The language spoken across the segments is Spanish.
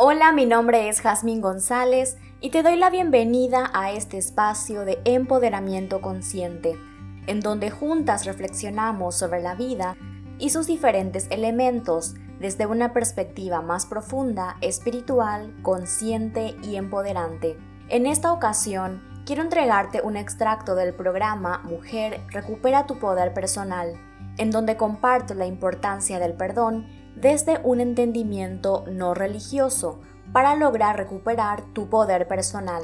Hola, mi nombre es Jazmín González y te doy la bienvenida a este espacio de empoderamiento consciente, en donde juntas reflexionamos sobre la vida y sus diferentes elementos desde una perspectiva más profunda, espiritual, consciente y empoderante. En esta ocasión, quiero entregarte un extracto del programa Mujer Recupera tu Poder Personal, en donde comparto la importancia del perdón desde un entendimiento no religioso para lograr recuperar tu poder personal.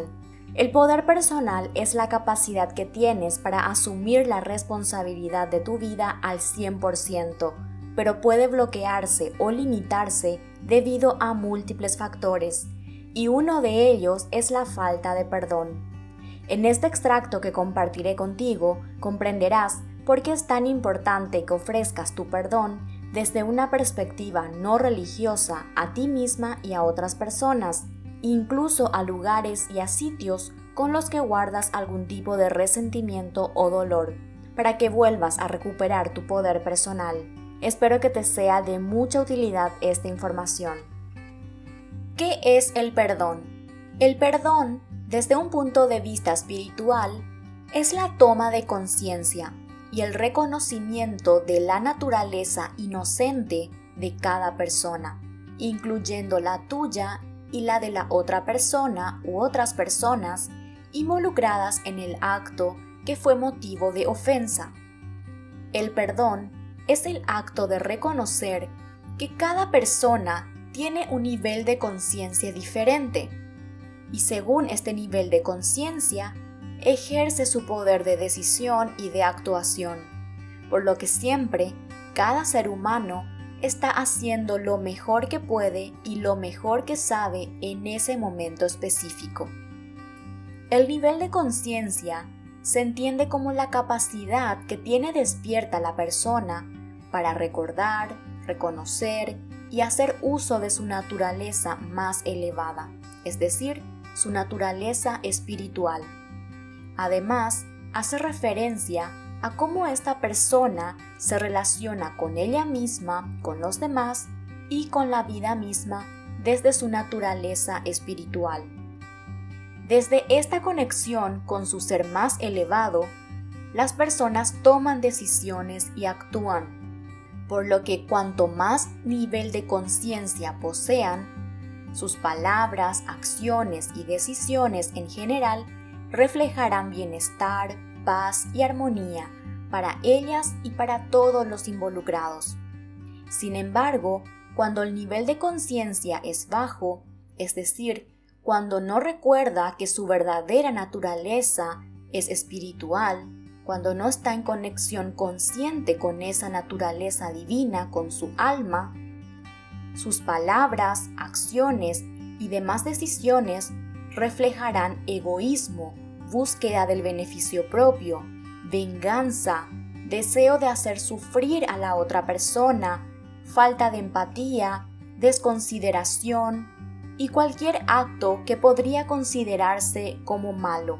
El poder personal es la capacidad que tienes para asumir la responsabilidad de tu vida al 100%, pero puede bloquearse o limitarse debido a múltiples factores, y uno de ellos es la falta de perdón. En este extracto que compartiré contigo comprenderás por qué es tan importante que ofrezcas tu perdón desde una perspectiva no religiosa a ti misma y a otras personas, incluso a lugares y a sitios con los que guardas algún tipo de resentimiento o dolor, para que vuelvas a recuperar tu poder personal. Espero que te sea de mucha utilidad esta información. ¿Qué es el perdón? El perdón, desde un punto de vista espiritual, es la toma de conciencia y el reconocimiento de la naturaleza inocente de cada persona, incluyendo la tuya y la de la otra persona u otras personas involucradas en el acto que fue motivo de ofensa. El perdón es el acto de reconocer que cada persona tiene un nivel de conciencia diferente y según este nivel de conciencia ejerce su poder de decisión y de actuación, por lo que siempre cada ser humano está haciendo lo mejor que puede y lo mejor que sabe en ese momento específico. El nivel de conciencia se entiende como la capacidad que tiene despierta la persona para recordar, reconocer y hacer uso de su naturaleza más elevada, es decir, su naturaleza espiritual. Además, hace referencia a cómo esta persona se relaciona con ella misma, con los demás y con la vida misma desde su naturaleza espiritual. Desde esta conexión con su ser más elevado, las personas toman decisiones y actúan, por lo que cuanto más nivel de conciencia posean, sus palabras, acciones y decisiones en general reflejarán bienestar, paz y armonía para ellas y para todos los involucrados. Sin embargo, cuando el nivel de conciencia es bajo, es decir, cuando no recuerda que su verdadera naturaleza es espiritual, cuando no está en conexión consciente con esa naturaleza divina, con su alma, sus palabras, acciones y demás decisiones reflejarán egoísmo, búsqueda del beneficio propio, venganza, deseo de hacer sufrir a la otra persona, falta de empatía, desconsideración y cualquier acto que podría considerarse como malo.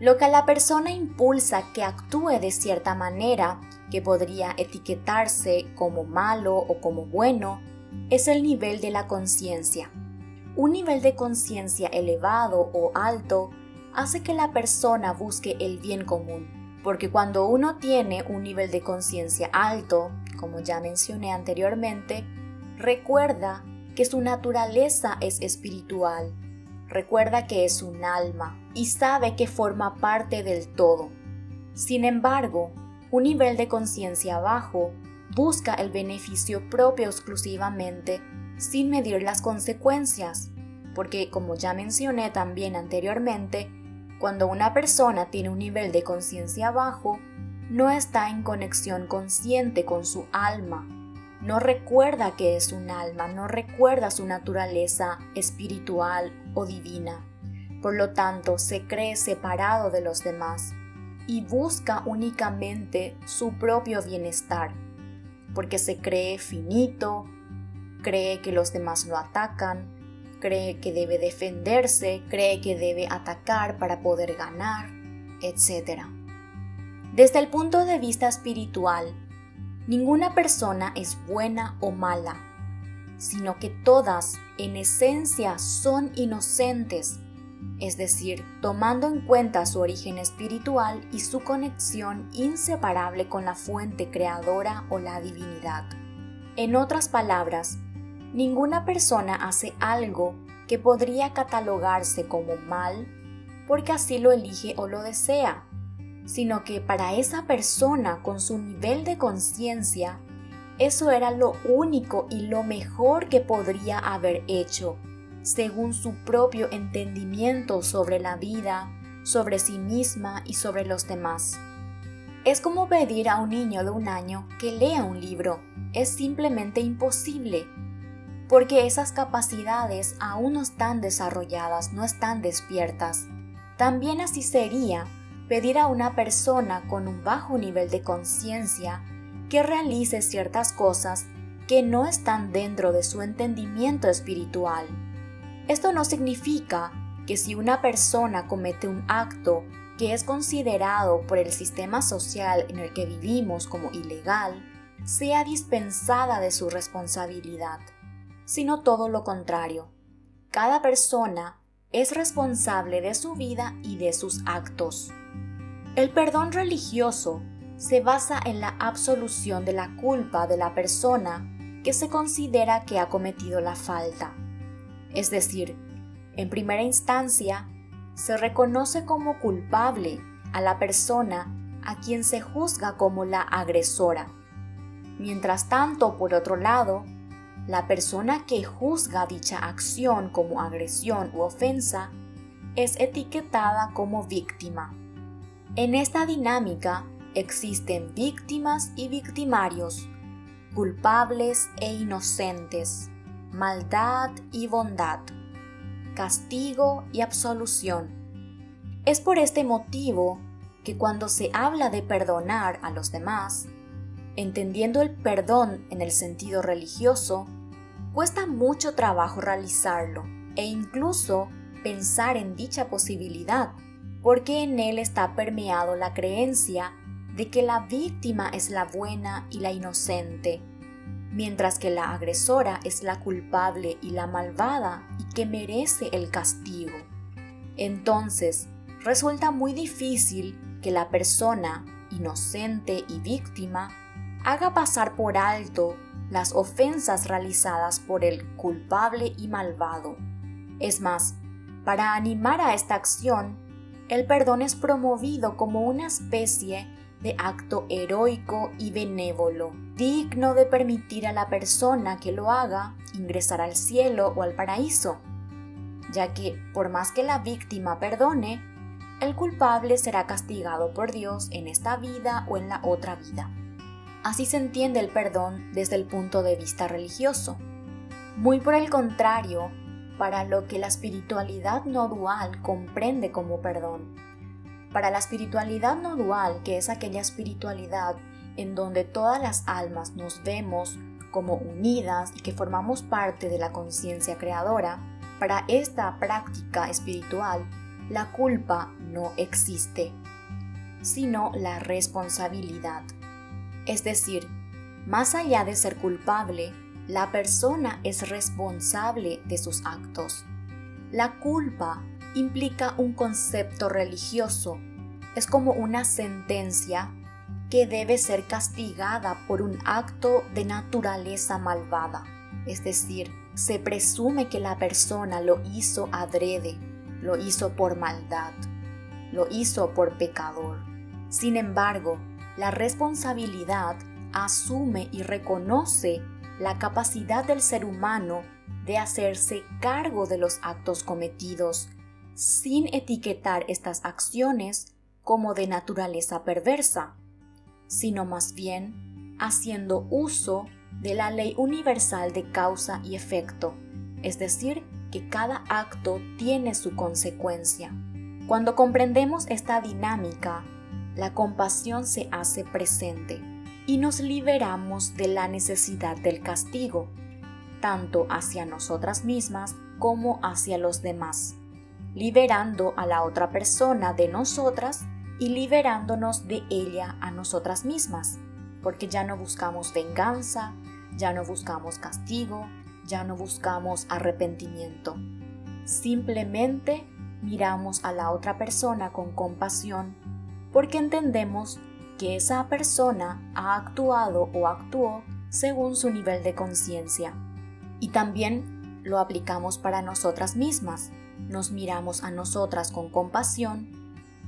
Lo que a la persona impulsa que actúe de cierta manera, que podría etiquetarse como malo o como bueno, es el nivel de la conciencia. Un nivel de conciencia elevado o alto hace que la persona busque el bien común, porque cuando uno tiene un nivel de conciencia alto, como ya mencioné anteriormente, recuerda que su naturaleza es espiritual, recuerda que es un alma y sabe que forma parte del todo. Sin embargo, un nivel de conciencia bajo busca el beneficio propio exclusivamente sin medir las consecuencias, porque como ya mencioné también anteriormente, cuando una persona tiene un nivel de conciencia bajo, no está en conexión consciente con su alma, no recuerda que es un alma, no recuerda su naturaleza espiritual o divina. Por lo tanto, se cree separado de los demás y busca únicamente su propio bienestar, porque se cree finito, cree que los demás lo atacan, cree que debe defenderse, cree que debe atacar para poder ganar, etc. Desde el punto de vista espiritual, ninguna persona es buena o mala. sino que todas en esencia son inocentes, es decir, tomando en cuenta su origen espiritual y su conexión inseparable con la fuente creadora o la divinidad. En otras palabras, ninguna persona hace algo que podría catalogarse como mal porque así lo elige o lo desea, sino que para esa persona con su nivel de conciencia, eso era lo único y lo mejor que podría haber hecho, según su propio entendimiento sobre la vida, sobre sí misma y sobre los demás. Es como pedir a un niño de un año que lea un libro. Es simplemente imposible, porque esas capacidades aún no están desarrolladas, no están despiertas. También así sería pedir a una persona con un bajo nivel de conciencia que realice ciertas cosas que no están dentro de su entendimiento espiritual. Esto no significa que si una persona comete un acto que es considerado por el sistema social en el que vivimos como ilegal, sea dispensada de su responsabilidad, sino todo lo contrario. Cada persona es responsable de su vida y de sus actos. El perdón religioso se basa en la absolución de la culpa de la persona que se considera que ha cometido la falta. Es decir, en primera instancia, se reconoce como culpable a la persona a quien se juzga como la agresora. Mientras tanto, por otro lado, la persona que juzga dicha acción como agresión u ofensa es etiquetada como víctima. En esta dinámica existen víctimas y victimarios, culpables e inocentes, maldad y bondad, castigo y absolución. Es por este motivo que cuando se habla de perdonar a los demás, entendiendo el perdón en el sentido religioso, cuesta mucho trabajo realizarlo e incluso pensar en dicha posibilidad porque en él está permeado la creencia de que la víctima es la buena y la inocente, mientras que la agresora es la culpable y la malvada y que merece el castigo. Entonces, resulta muy difícil que la persona, inocente y víctima, haga pasar por alto las ofensas realizadas por el culpable y malvado. Es más, para animar a esta acción, el perdón es promovido como una especie de acto heroico y benévolo, digno de permitir a la persona que lo haga ingresar al cielo o al paraíso, ya que por más que la víctima perdone, el culpable será castigado por Dios en esta vida o en la otra vida. Así se entiende el perdón desde el punto de vista religioso. Muy por el contrario, para lo que la espiritualidad no dual comprende como perdón. Para la espiritualidad no dual, que es aquella espiritualidad en donde todas las almas nos vemos como unidas y que formamos parte de la conciencia creadora, para esta práctica espiritual, la culpa no existe, sino la responsabilidad. Es decir, más allá de ser culpable, la persona es responsable de sus actos. La culpa implica un concepto religioso. Es como una sentencia que debe ser castigada por un acto de naturaleza malvada. Es decir, se presume que la persona lo hizo adrede, lo hizo por maldad, lo hizo por pecador. Sin embargo, la responsabilidad asume y reconoce la capacidad del ser humano de hacerse cargo de los actos cometidos, sin etiquetar estas acciones como de naturaleza perversa, sino más bien haciendo uso de la ley universal de causa y efecto, es decir, que cada acto tiene su consecuencia. Cuando comprendemos esta dinámica, la compasión se hace presente y nos liberamos de la necesidad del castigo, tanto hacia nosotras mismas como hacia los demás, liberando a la otra persona de nosotras y liberándonos de ella a nosotras mismas, porque ya no buscamos venganza, ya no buscamos castigo, ya no buscamos arrepentimiento. Simplemente miramos a la otra persona con compasión porque entendemos que esa persona ha actuado o actuó según su nivel de conciencia. Y también lo aplicamos para nosotras mismas. Nos miramos a nosotras con compasión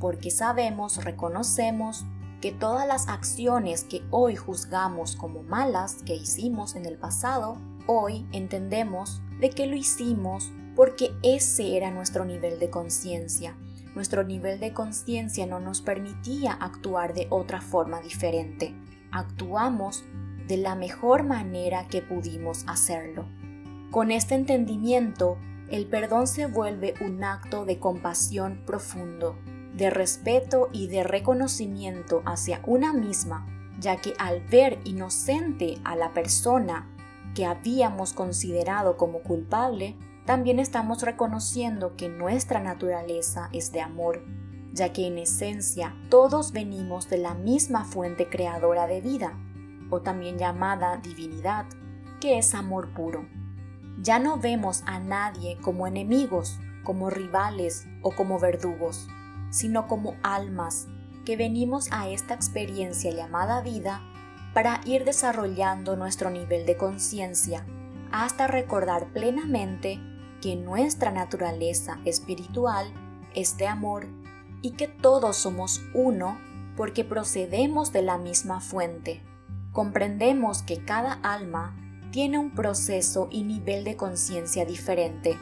porque sabemos, reconocemos que todas las acciones que hoy juzgamos como malas que hicimos en el pasado, hoy entendemos de que lo hicimos porque ese era nuestro nivel de conciencia. Nuestro nivel de conciencia no nos permitía actuar de otra forma diferente. Actuamos de la mejor manera que pudimos hacerlo. Con este entendimiento, el perdón se vuelve un acto de compasión profundo, de respeto y de reconocimiento hacia una misma, ya que al ver inocente a la persona que habíamos considerado como culpable, también estamos reconociendo que nuestra naturaleza es de amor, ya que en esencia todos venimos de la misma fuente creadora de vida, o también llamada divinidad, que es amor puro. Ya no vemos a nadie como enemigos, como rivales o como verdugos, sino como almas que venimos a esta experiencia llamada vida para ir desarrollando nuestro nivel de conciencia hasta recordar plenamente que nuestra naturaleza espiritual es de amor y que todos somos uno porque procedemos de la misma fuente. Comprendemos que cada alma tiene un proceso y nivel de conciencia diferente,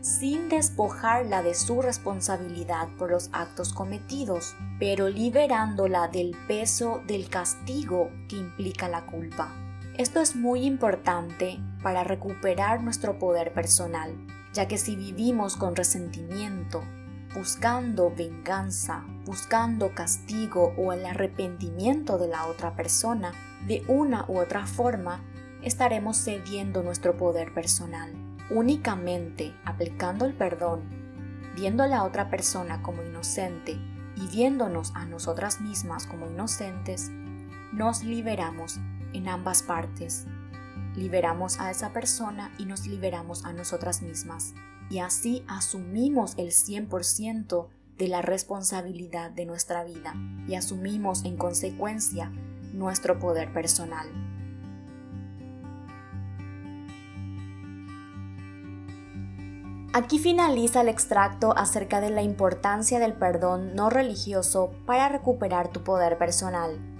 sin despojarla de su responsabilidad por los actos cometidos, pero liberándola del peso del castigo que implica la culpa. Esto es muy importante para recuperar nuestro poder personal, ya que si vivimos con resentimiento, buscando venganza, buscando castigo o el arrepentimiento de la otra persona, de una u otra forma, estaremos cediendo nuestro poder personal. Únicamente aplicando el perdón, viendo a la otra persona como inocente y viéndonos a nosotras mismas como inocentes, nos liberamos en ambas partes. Liberamos a esa persona y nos liberamos a nosotras mismas. Y así asumimos el 100% de la responsabilidad de nuestra vida y asumimos en consecuencia nuestro poder personal. Aquí finaliza el extracto acerca de la importancia del perdón no religioso para recuperar tu poder personal.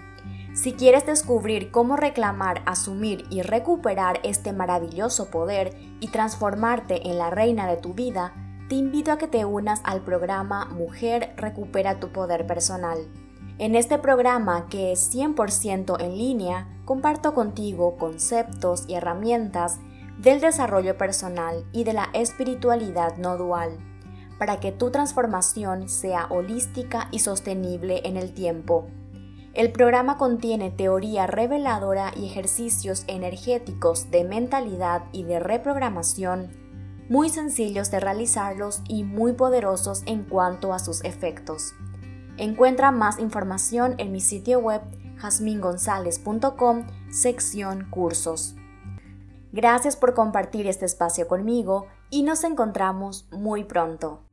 Si quieres descubrir cómo reclamar, asumir y recuperar este maravilloso poder y transformarte en la reina de tu vida, te invito a que te unas al programa Mujer Recupera tu Poder Personal. En este programa, que es 100% en línea, comparto contigo conceptos y herramientas del desarrollo personal y de la espiritualidad no dual, para que tu transformación sea holística y sostenible en el tiempo. El programa contiene teoría reveladora y ejercicios energéticos de mentalidad y de reprogramación, muy sencillos de realizarlos y muy poderosos en cuanto a sus efectos. Encuentra más información en mi sitio web jasmingonzalez.com, sección cursos. Gracias por compartir este espacio conmigo y nos encontramos muy pronto.